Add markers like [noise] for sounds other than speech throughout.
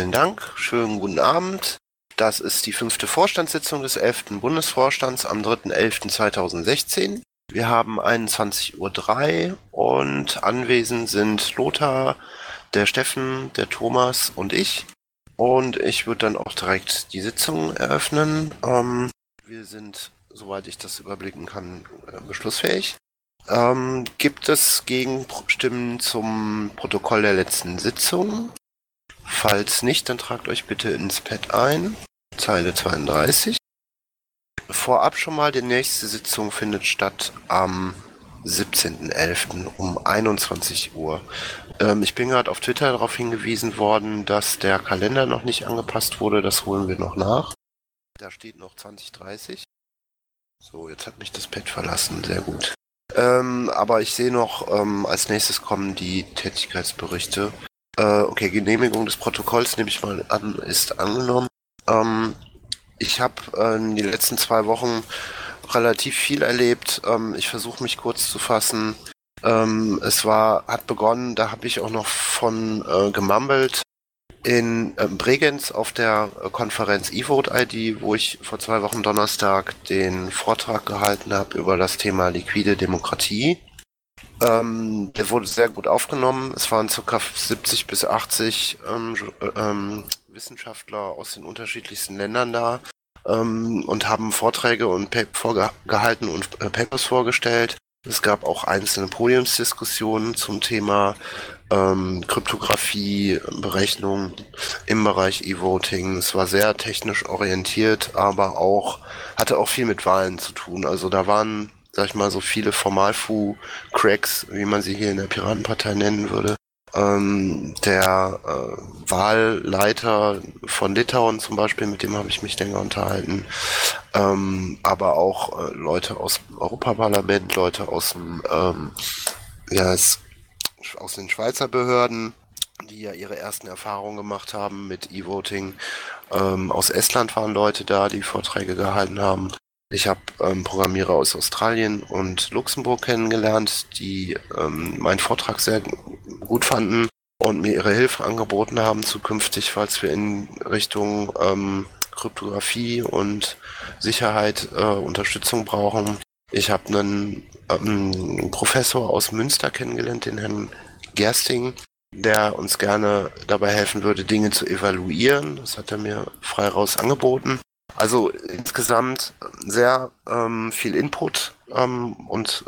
Vielen Dank. Schönen guten Abend. Das ist die fünfte Vorstandssitzung des 11. Bundesvorstands am 3.11.2016. Wir haben 21.03 Uhr und anwesend sind Lothar, der Steffen, der Thomas und ich. Und ich würde dann auch direkt die Sitzung eröffnen. Ähm, wir sind, soweit ich das überblicken kann, äh, beschlussfähig. Ähm, gibt es Gegenstimmen zum Protokoll der letzten Sitzung? Falls nicht, dann tragt euch bitte ins Pad ein. Zeile 32. Vorab schon mal, die nächste Sitzung findet statt am 17.11. um 21 Uhr. Ähm, ich bin gerade auf Twitter darauf hingewiesen worden, dass der Kalender noch nicht angepasst wurde. Das holen wir noch nach. Da steht noch 2030. So, jetzt hat mich das Pad verlassen. Sehr gut. Ähm, aber ich sehe noch, ähm, als nächstes kommen die Tätigkeitsberichte. Äh, okay, Genehmigung des Protokolls nehme ich mal an, ist angenommen. Ähm, ich habe äh, in den letzten zwei Wochen relativ viel erlebt. Ähm, ich versuche mich kurz zu fassen. Ähm, es war, hat begonnen, da habe ich auch noch von äh, gemambelt in äh, Bregenz auf der äh, Konferenz eVote ID, wo ich vor zwei Wochen Donnerstag den Vortrag gehalten habe über das Thema liquide Demokratie. Ähm, der wurde sehr gut aufgenommen. Es waren ca. 70 bis 80 ähm, ähm, Wissenschaftler aus den unterschiedlichsten Ländern da ähm, und haben Vorträge und vorgehalten und äh, Papers vorgestellt. Es gab auch einzelne Podiumsdiskussionen zum Thema ähm, Kryptographie, Berechnung im Bereich E-Voting. Es war sehr technisch orientiert, aber auch hatte auch viel mit Wahlen zu tun. Also da waren sag ich mal, so viele Formalfu-Cracks, wie man sie hier in der Piratenpartei nennen würde. Ähm, der äh, Wahlleiter von Litauen zum Beispiel, mit dem habe ich mich länger unterhalten, ähm, aber auch äh, Leute aus dem Europaparlament, Leute aus dem, ähm, ja, aus den Schweizer Behörden, die ja ihre ersten Erfahrungen gemacht haben mit E-Voting. Ähm, aus Estland waren Leute da, die Vorträge gehalten haben. Ich habe ähm, Programmierer aus Australien und Luxemburg kennengelernt, die ähm, meinen Vortrag sehr gut fanden und mir ihre Hilfe angeboten haben zukünftig, falls wir in Richtung ähm, Kryptographie und Sicherheit äh, Unterstützung brauchen. Ich habe einen ähm, Professor aus Münster kennengelernt, den Herrn Gersting, der uns gerne dabei helfen würde, Dinge zu evaluieren. Das hat er mir frei raus angeboten. Also insgesamt sehr ähm, viel Input ähm, und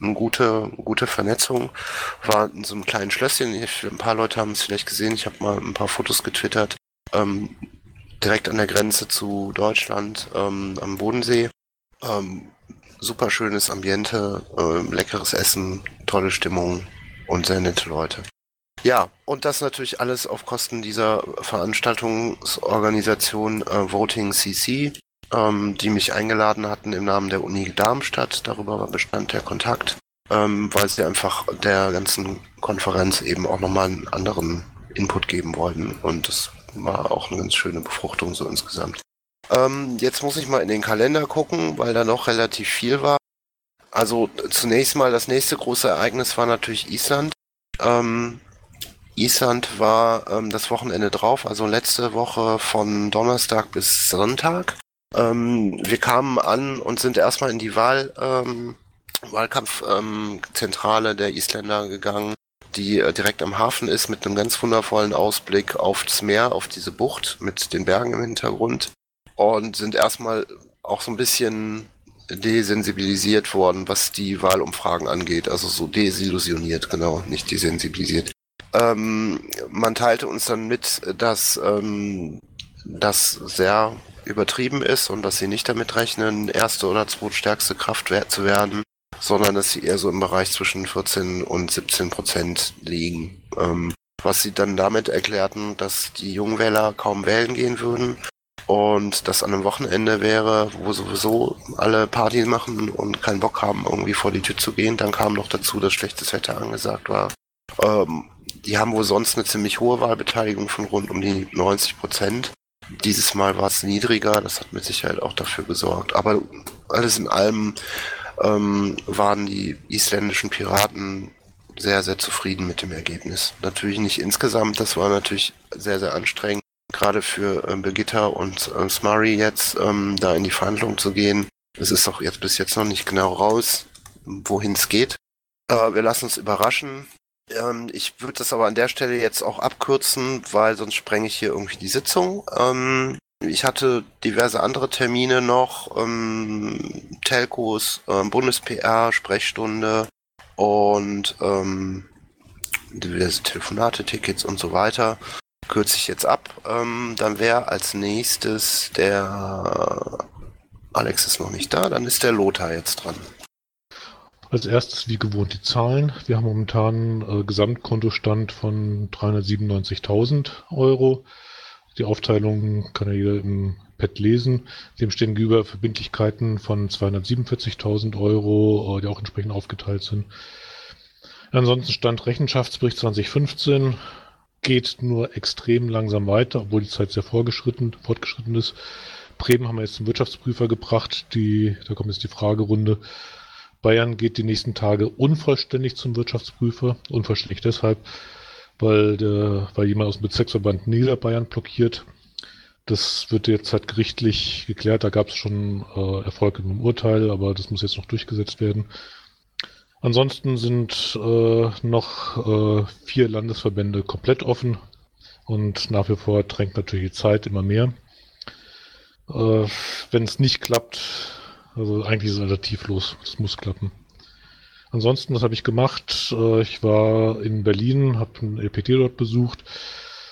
eine gute, gute Vernetzung. War in so einem kleinen Schlösschen. Ich, ein paar Leute haben es vielleicht gesehen. Ich habe mal ein paar Fotos getwittert. Ähm, direkt an der Grenze zu Deutschland ähm, am Bodensee. Ähm, super schönes Ambiente, äh, leckeres Essen, tolle Stimmung und sehr nette Leute. Ja, und das natürlich alles auf Kosten dieser Veranstaltungsorganisation äh, Voting CC, ähm, die mich eingeladen hatten im Namen der Uni Darmstadt. Darüber bestand der Kontakt, ähm, weil sie einfach der ganzen Konferenz eben auch nochmal einen anderen Input geben wollten. Und das war auch eine ganz schöne Befruchtung so insgesamt. Ähm, jetzt muss ich mal in den Kalender gucken, weil da noch relativ viel war. Also zunächst mal das nächste große Ereignis war natürlich Island. Ähm, Island war ähm, das Wochenende drauf, also letzte Woche von Donnerstag bis Sonntag. Ähm, wir kamen an und sind erstmal in die Wahl, ähm, Wahlkampfzentrale der Isländer gegangen, die äh, direkt am Hafen ist mit einem ganz wundervollen Ausblick aufs Meer, auf diese Bucht mit den Bergen im Hintergrund und sind erstmal auch so ein bisschen desensibilisiert worden, was die Wahlumfragen angeht. Also so desillusioniert, genau, nicht desensibilisiert. Ähm, man teilte uns dann mit, dass ähm, das sehr übertrieben ist und dass sie nicht damit rechnen, erste oder zweitstärkste Kraft zu werden, sondern dass sie eher so im Bereich zwischen 14 und 17 Prozent liegen. Ähm, was sie dann damit erklärten, dass die Jungwähler kaum wählen gehen würden und das an einem Wochenende wäre, wo sowieso alle Party machen und keinen Bock haben, irgendwie vor die Tür zu gehen. Dann kam noch dazu, dass schlechtes Wetter angesagt war. Ähm, die haben wohl sonst eine ziemlich hohe Wahlbeteiligung von rund um die 90 Prozent. Dieses Mal war es niedriger, das hat mit Sicherheit auch dafür gesorgt. Aber alles in allem ähm, waren die isländischen Piraten sehr, sehr zufrieden mit dem Ergebnis. Natürlich nicht insgesamt, das war natürlich sehr, sehr anstrengend, gerade für äh, Birgitta und äh, Smurry jetzt ähm, da in die Verhandlung zu gehen. Es ist doch jetzt bis jetzt noch nicht genau raus, wohin es geht. Äh, wir lassen uns überraschen. Ähm, ich würde das aber an der Stelle jetzt auch abkürzen, weil sonst sprenge ich hier irgendwie die Sitzung. Ähm, ich hatte diverse andere Termine noch, ähm, Telcos, ähm, Bundes-PR, Sprechstunde und ähm, diverse Telefonate, Tickets und so weiter. Kürze ich jetzt ab. Ähm, dann wäre als nächstes der Alex ist noch nicht da, dann ist der Lothar jetzt dran. Als erstes wie gewohnt die Zahlen. Wir haben momentan äh, Gesamtkontostand von 397.000 Euro. Die Aufteilung kann ja jeder im Pad lesen. Dem stehen gegenüber Verbindlichkeiten von 247.000 Euro, äh, die auch entsprechend aufgeteilt sind. Ansonsten stand Rechenschaftsbericht 2015, geht nur extrem langsam weiter, obwohl die Zeit sehr fortgeschritten, fortgeschritten ist. Bremen haben wir jetzt zum Wirtschaftsprüfer gebracht. Die, da kommt jetzt die Fragerunde. Bayern geht die nächsten Tage unvollständig zum Wirtschaftsprüfer. Unvollständig deshalb, weil, der, weil jemand aus dem Bezirksverband Niederbayern blockiert. Das wird jetzt halt gerichtlich geklärt. Da gab es schon äh, Erfolg im Urteil, aber das muss jetzt noch durchgesetzt werden. Ansonsten sind äh, noch äh, vier Landesverbände komplett offen und nach wie vor drängt natürlich die Zeit immer mehr. Äh, Wenn es nicht klappt, also eigentlich ist es alternativlos. Es muss klappen. Ansonsten, was habe ich gemacht? Äh, ich war in Berlin, habe ein LPT dort besucht.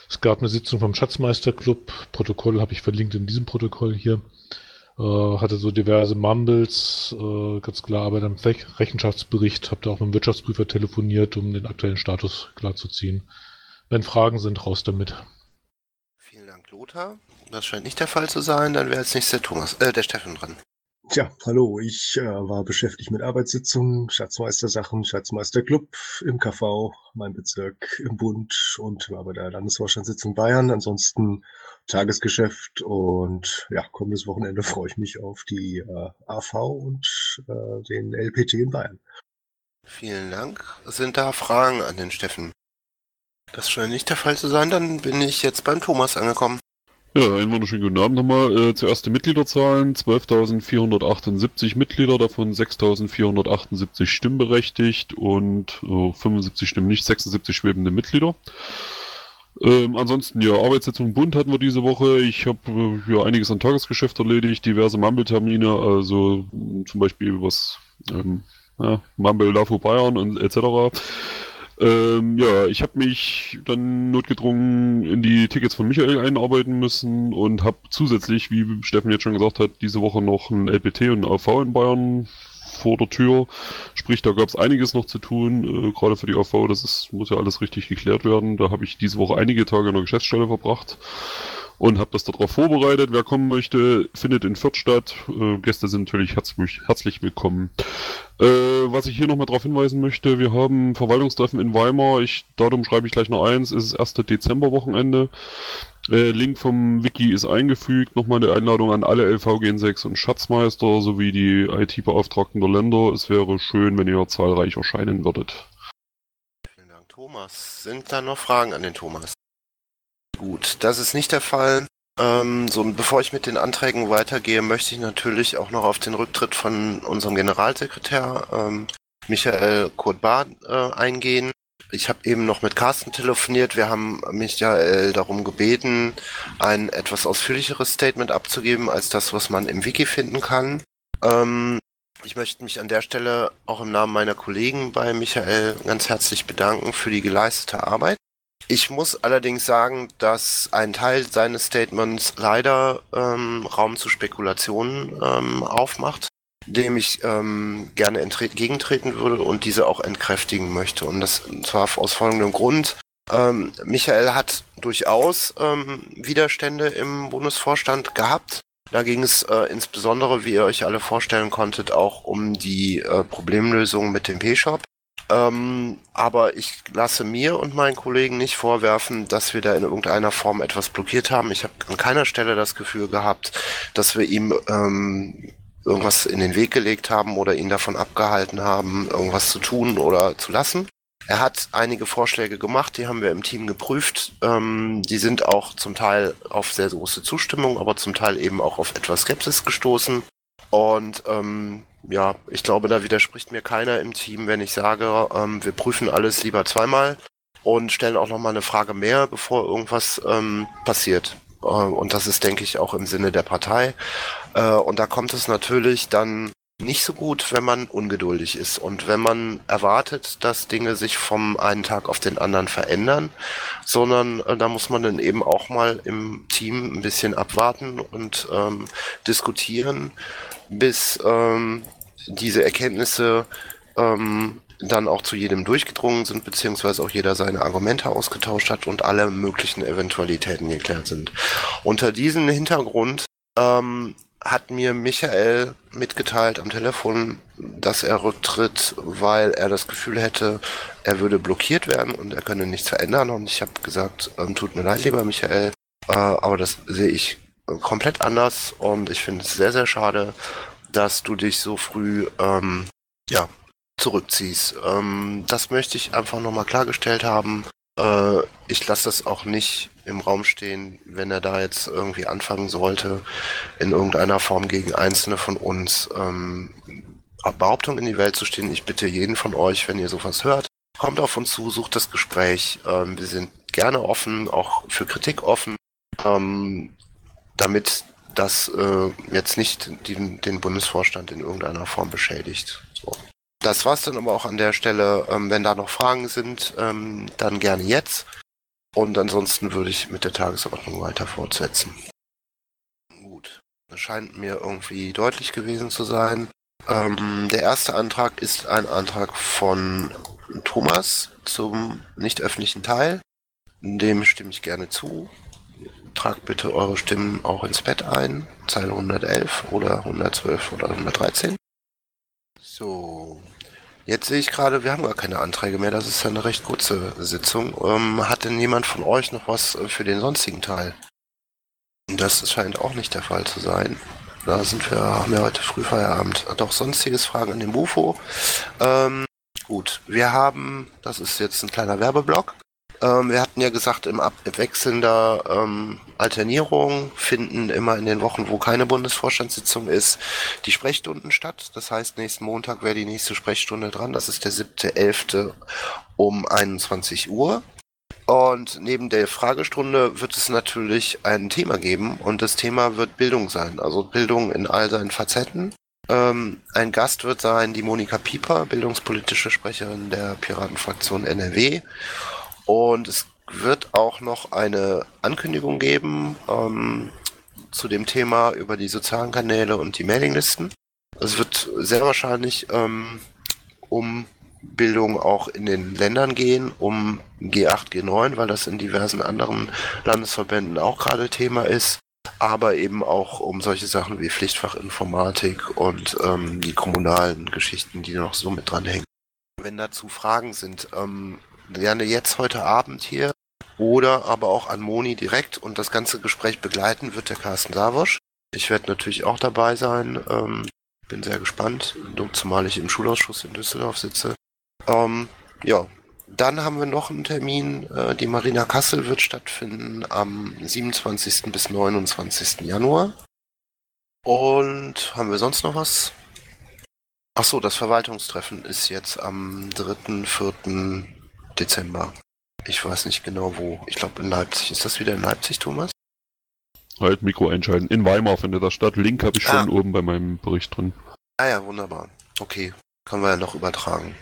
Es gab eine Sitzung vom Schatzmeisterclub. Protokoll habe ich verlinkt in diesem Protokoll hier. Äh, hatte so diverse Mumbles, äh, ganz klar, aber dann Rechenschaftsbericht, habe da auch mit dem Wirtschaftsprüfer telefoniert, um den aktuellen Status klarzuziehen. Wenn Fragen sind, raus damit. Vielen Dank, Lothar. Das scheint nicht der Fall zu sein. Dann wäre jetzt nicht der Thomas, äh, der Steffen dran. Tja, hallo, ich äh, war beschäftigt mit Arbeitssitzungen, Schatzmeistersachen, Schatzmeisterclub im KV, mein Bezirk im Bund und war bei der Landesvorstandssitzung Bayern. Ansonsten Tagesgeschäft und ja, kommendes Wochenende freue ich mich auf die äh, AV und äh, den LPT in Bayern. Vielen Dank. Sind da Fragen an den Steffen? Das scheint nicht der Fall zu sein. Dann bin ich jetzt beim Thomas angekommen. Ja, einen wunderschönen guten Abend nochmal. Äh, zuerst die Mitgliederzahlen. 12.478 Mitglieder, davon 6.478 stimmberechtigt und äh, 75 Stimmen nicht, 76 schwebende Mitglieder. Ähm, ansonsten, ja, Arbeitssitzung Bund hatten wir diese Woche. Ich habe äh, ja einiges an Tagesgeschäft erledigt, diverse Mumble-Termine, also zum Beispiel was ähm, ja, Mumble LAFO Bayern und etc. Ähm, ja, ich habe mich dann notgedrungen in die Tickets von Michael einarbeiten müssen und habe zusätzlich, wie Steffen jetzt schon gesagt hat, diese Woche noch ein LPT und ein AV in Bayern vor der Tür. Sprich, da gab es einiges noch zu tun, äh, gerade für die AV, das ist, muss ja alles richtig geklärt werden. Da habe ich diese Woche einige Tage in der Geschäftsstelle verbracht und habe das darauf vorbereitet. Wer kommen möchte, findet in Fürth statt. Äh, Gäste sind natürlich herzlich, herzlich willkommen. Äh, was ich hier nochmal darauf hinweisen möchte, wir haben Verwaltungstreffen in Weimar. Ich, Datum schreibe ich gleich noch eins, ist das erste Dezemberwochenende. Äh, Link vom Wiki ist eingefügt. Nochmal eine Einladung an alle LV Gen 6 und Schatzmeister sowie die IT-Beauftragten der Länder. Es wäre schön, wenn ihr zahlreich erscheinen würdet. Vielen Dank, Thomas. Sind da noch Fragen an den Thomas? Gut, das ist nicht der Fall. Ähm, so, bevor ich mit den Anträgen weitergehe, möchte ich natürlich auch noch auf den Rücktritt von unserem Generalsekretär ähm, Michael Kurt-Bar äh, eingehen. Ich habe eben noch mit Carsten telefoniert. Wir haben Michael darum gebeten, ein etwas ausführlicheres Statement abzugeben als das, was man im Wiki finden kann. Ähm, ich möchte mich an der Stelle auch im Namen meiner Kollegen bei Michael ganz herzlich bedanken für die geleistete Arbeit. Ich muss allerdings sagen, dass ein Teil seines Statements leider ähm, Raum zu Spekulationen ähm, aufmacht, dem ich ähm, gerne entgegentreten würde und diese auch entkräftigen möchte. Und das zwar aus folgendem Grund. Ähm, Michael hat durchaus ähm, Widerstände im Bundesvorstand gehabt. Da ging es äh, insbesondere, wie ihr euch alle vorstellen konntet, auch um die äh, Problemlösung mit dem P-Shop. Ähm, aber ich lasse mir und meinen Kollegen nicht vorwerfen, dass wir da in irgendeiner Form etwas blockiert haben. Ich habe an keiner Stelle das Gefühl gehabt, dass wir ihm ähm, irgendwas in den Weg gelegt haben oder ihn davon abgehalten haben, irgendwas zu tun oder zu lassen. Er hat einige Vorschläge gemacht, die haben wir im Team geprüft. Ähm, die sind auch zum Teil auf sehr große Zustimmung, aber zum Teil eben auch auf etwas Skepsis gestoßen. Und ähm, ja, ich glaube, da widerspricht mir keiner im Team, wenn ich sage, ähm, wir prüfen alles lieber zweimal und stellen auch nochmal eine Frage mehr, bevor irgendwas ähm, passiert. Äh, und das ist, denke ich, auch im Sinne der Partei. Äh, und da kommt es natürlich dann nicht so gut, wenn man ungeduldig ist und wenn man erwartet, dass Dinge sich vom einen Tag auf den anderen verändern, sondern äh, da muss man dann eben auch mal im Team ein bisschen abwarten und ähm, diskutieren, bis ähm, diese Erkenntnisse ähm, dann auch zu jedem durchgedrungen sind, beziehungsweise auch jeder seine Argumente ausgetauscht hat und alle möglichen Eventualitäten geklärt sind. Unter diesem Hintergrund ähm, hat mir Michael mitgeteilt am Telefon, dass er rücktritt, weil er das Gefühl hätte, er würde blockiert werden und er könne nichts verändern. Und ich habe gesagt, ähm, tut mir leid, lieber Michael, äh, aber das sehe ich komplett anders und ich finde es sehr, sehr schade, dass du dich so früh ähm, ja, zurückziehst. Ähm, das möchte ich einfach nochmal klargestellt haben. Äh, ich lasse das auch nicht im Raum stehen, wenn er da jetzt irgendwie anfangen sollte, in irgendeiner Form gegen einzelne von uns ähm, Behauptungen in die Welt zu stehen. Ich bitte jeden von euch, wenn ihr sowas hört, kommt auf uns zu, sucht das Gespräch. Ähm, wir sind gerne offen, auch für Kritik offen, ähm, damit das äh, jetzt nicht den, den Bundesvorstand in irgendeiner Form beschädigt. So. Das war's dann aber auch an der Stelle. Ähm, wenn da noch Fragen sind, ähm, dann gerne jetzt. Und ansonsten würde ich mit der Tagesordnung weiter fortsetzen. Gut. Das scheint mir irgendwie deutlich gewesen zu sein. Ähm, der erste Antrag ist ein Antrag von Thomas zum nicht öffentlichen Teil. Dem stimme ich gerne zu. Tragt bitte eure Stimmen auch ins Bett ein. Zeile 111 oder 112 oder 113. So, Jetzt sehe ich gerade, wir haben gar keine Anträge mehr. Das ist ja eine recht kurze Sitzung. Ähm, hat denn jemand von euch noch was äh, für den sonstigen Teil? Das scheint auch nicht der Fall zu sein. Da sind wir, haben wir heute früh Feierabend. Doch sonstiges Fragen an den Bufo. Ähm, gut, wir haben, das ist jetzt ein kleiner Werbeblock. Ähm, wir hatten ja gesagt, im abwechselnder ähm, Alternierung finden immer in den Wochen, wo keine Bundesvorstandssitzung ist, die Sprechstunden statt. Das heißt, nächsten Montag wäre die nächste Sprechstunde dran. Das ist der 7.11. um 21 Uhr. Und neben der Fragestunde wird es natürlich ein Thema geben und das Thema wird Bildung sein. Also Bildung in all seinen Facetten. Ähm, ein Gast wird sein die Monika Pieper, bildungspolitische Sprecherin der Piratenfraktion NRW. Und es wird auch noch eine Ankündigung geben ähm, zu dem Thema über die sozialen Kanäle und die Mailinglisten. Es wird sehr wahrscheinlich ähm, um Bildung auch in den Ländern gehen, um G8, G9, weil das in diversen anderen Landesverbänden auch gerade Thema ist, aber eben auch um solche Sachen wie Pflichtfachinformatik und ähm, die kommunalen Geschichten, die noch so mit dranhängen. Wenn dazu Fragen sind, ähm, gerne jetzt heute Abend hier oder aber auch an Moni direkt und das ganze Gespräch begleiten wird der Carsten Savosch. Ich werde natürlich auch dabei sein. Ähm, bin sehr gespannt, zumal ich im Schulausschuss in Düsseldorf sitze. Ähm, ja, dann haben wir noch einen Termin. Äh, die Marina Kassel wird stattfinden am 27. bis 29. Januar. Und haben wir sonst noch was? Ach so, das Verwaltungstreffen ist jetzt am 3., 4. Dezember. Ich weiß nicht genau wo. Ich glaube in Leipzig. Ist das wieder in Leipzig, Thomas? Halt, Mikro einschalten. In Weimar findet das statt. Link habe ich ah. schon oben bei meinem Bericht drin. Ah ja, wunderbar. Okay, können wir ja noch übertragen.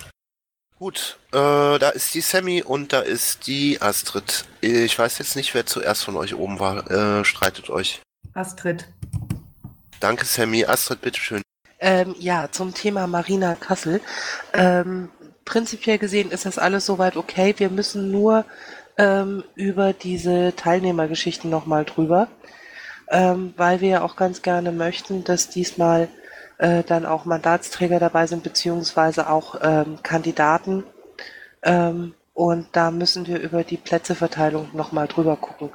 Gut, äh, da ist die Sammy und da ist die Astrid. Ich weiß jetzt nicht, wer zuerst von euch oben war. Äh, streitet euch. Astrid. Danke, Sammy. Astrid, bitteschön. Ähm, ja, zum Thema Marina Kassel. Ähm, prinzipiell gesehen ist das alles soweit okay. Wir müssen nur ähm, über diese Teilnehmergeschichten nochmal drüber, ähm, weil wir ja auch ganz gerne möchten, dass diesmal äh, dann auch Mandatsträger dabei sind, beziehungsweise auch ähm, Kandidaten. Ähm, und da müssen wir über die Plätzeverteilung nochmal drüber gucken.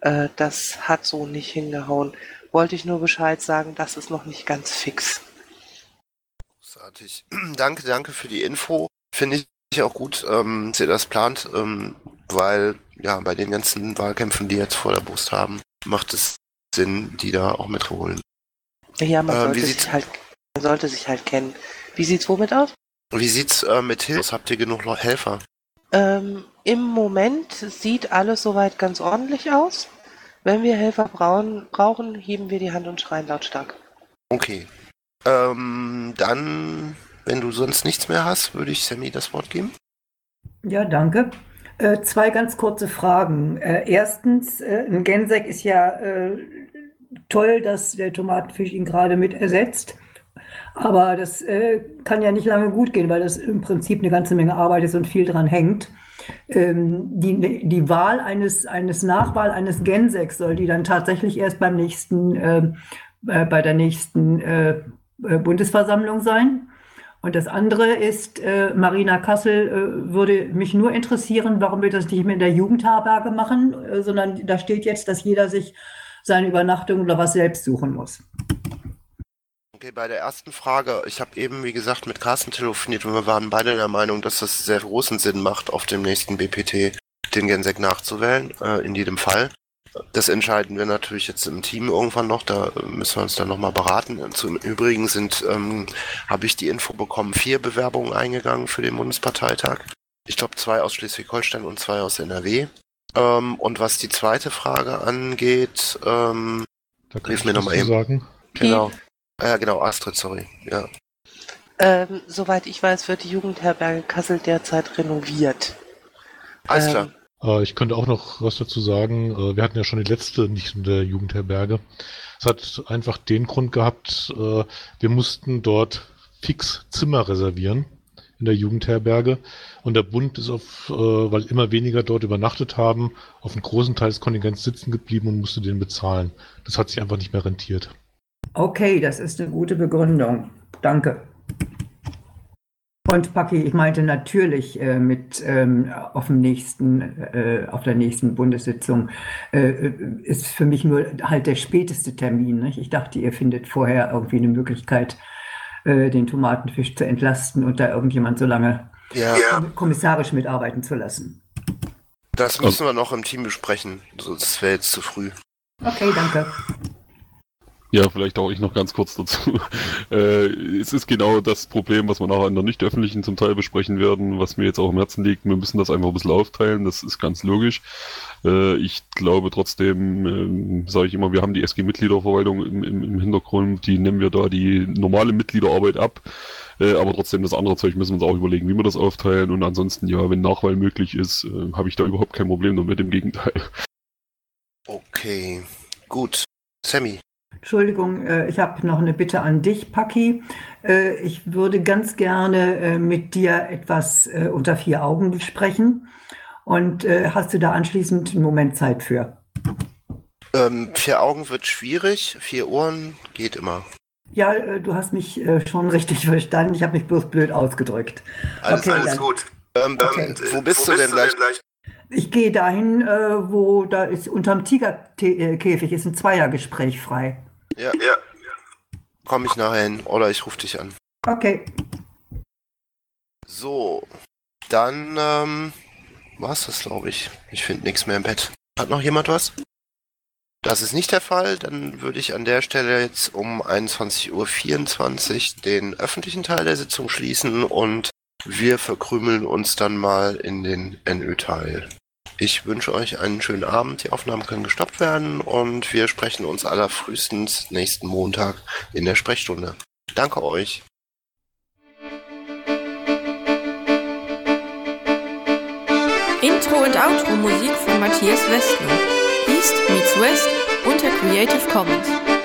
Äh, das hat so nicht hingehauen. Wollte ich nur Bescheid sagen, das ist noch nicht ganz fix. Großartig. [clears throat] danke, danke für die Info finde ich auch gut, ähm, dass ihr das plant, ähm, weil ja bei den ganzen Wahlkämpfen, die jetzt vor der Brust haben, macht es Sinn, die da auch mitzuholen. Ja, man, Äh, sollte sich halt, man sollte sich halt kennen. Wie sieht's womit aus? Wie sieht's äh, mit Hilfe aus? Habt ihr genug Helfer? Ähm, Im Moment sieht alles soweit ganz ordentlich aus. Wenn wir Helfer brauchen, brauchen, heben wir die Hand und schreien lautstark. Okay. Ähm, dann, wenn du sonst nichts mehr hast, würde ich Sammy das Wort geben. Ja, danke. Äh, zwei ganz kurze Fragen. Äh, erstens, äh, ein Gensek ist ja äh, toll, dass der Tomatenfisch ihn gerade mit ersetzt. Aber das äh, kann ja nicht lange gut gehen, weil das im Prinzip eine ganze Menge Arbeit ist und viel dran hängt. Ähm, die, die Wahl eines, eines Nachwahl eines Genseks soll die dann tatsächlich erst beim nächsten, äh, bei der nächsten Bundesversammlung sein. Und das andere ist, äh, Marina Kassel äh, würde mich nur interessieren, warum wir das nicht mehr in der Jugendherberge machen, äh, sondern da steht jetzt, dass jeder sich seine Übernachtung oder was selbst suchen muss. Okay, bei der ersten Frage, ich habe eben, wie gesagt, mit Carsten telefoniert und wir waren beide der Meinung, dass es sehr großen Sinn macht, auf dem nächsten BPT den Gensek nachzuwählen, äh, in jedem Fall. Das entscheiden wir natürlich jetzt im Team irgendwann noch, da äh, müssen wir uns dann nochmal beraten. Zum Übrigen sind, ähm, habe ich die Info bekommen, vier Bewerbungen eingegangen für den Bundesparteitag. Ich glaube zwei aus Schleswig-Holstein und zwei aus NRW. Ähm, und was die zweite Frage angeht, ähm, Da kann Hilf ich mir noch was mal zu eben. sagen. genau. Ja, genau, Astrid, sorry. Ja. Ähm, soweit ich weiß, wird die Jugendherberge Kassel derzeit renoviert. Alles Ähm, klar. Äh, ich könnte auch noch was dazu sagen. Äh, wir hatten ja schon die letzte nicht in der Jugendherberge. Es hat einfach den Grund gehabt, äh, wir mussten dort fix Zimmer reservieren in der Jugendherberge. Und der Bund ist auf, äh, weil immer weniger dort übernachtet haben, auf einen großen Teil des Kontingents sitzen geblieben und musste den bezahlen. Das hat sich einfach nicht mehr rentiert. Okay, das ist eine gute Begründung. Danke. Und Paki, ich meinte natürlich äh, mit ähm, auf dem nächsten, äh, auf der nächsten Bundessitzung äh, ist für mich nur halt der späteste Termin. Nicht? Ich dachte, ihr findet vorher irgendwie eine Möglichkeit, äh, den Tomatenfisch zu entlasten und da irgendjemand so lange Ja, kommissarisch mitarbeiten zu lassen. das müssen wir noch im Team besprechen. So, das wäre jetzt zu früh. Okay, danke. Ja, vielleicht auch ich noch ganz kurz dazu. [laughs] Äh, es ist genau das Problem, was wir nachher in der nicht öffentlichen zum Teil besprechen werden, was mir jetzt auch im Herzen liegt. Wir müssen das einfach ein bisschen aufteilen, das ist ganz logisch. Äh, ich glaube trotzdem, ähm, sage ich immer, wir haben die SG-Mitgliederverwaltung im, im, im Hintergrund, die nehmen wir da die normale Mitgliederarbeit ab. Äh, aber trotzdem, das andere Zeug müssen wir uns auch überlegen, wie wir das aufteilen. Und ansonsten, ja, wenn Nachwahl möglich ist, äh, habe ich da überhaupt kein Problem damit, im Gegenteil. Okay, gut. Sammy. Entschuldigung, äh, ich habe noch eine Bitte an dich, Paki. Äh, ich würde ganz gerne äh, mit dir etwas unter vier Augen besprechen. Und hast du da anschließend einen Moment Zeit für? Ähm, vier Augen wird schwierig, vier Ohren geht immer. Ja, du hast mich schon richtig [laughs] verstanden. Ich habe mich bloß blöd ausgedrückt. Alles, Okay, alles gut. Ähm, Okay. ähm, wo bist du denn gleich? Ich gehe dahin, äh, wo da ist unterm Tigerkäfig ist ein Zweiergespräch frei. Ja, ja. Komm ich nachher hin oder ich rufe dich an. Okay. So, dann ähm, war's das, glaube ich. Ich finde nichts mehr im Bett. Hat noch jemand was? Das ist nicht der Fall. Dann würde ich an der Stelle jetzt um 21.24 Uhr den öffentlichen Teil der Sitzung schließen und wir verkrümeln uns dann mal in den NÖ-Teil. Ich wünsche euch einen schönen Abend. Die Aufnahmen können gestoppt werden und wir sprechen uns allerfrühestens nächsten Montag in der Sprechstunde. Danke euch. Intro und Outro Musik von Matthias Westner. East meets West unter Creative Commons.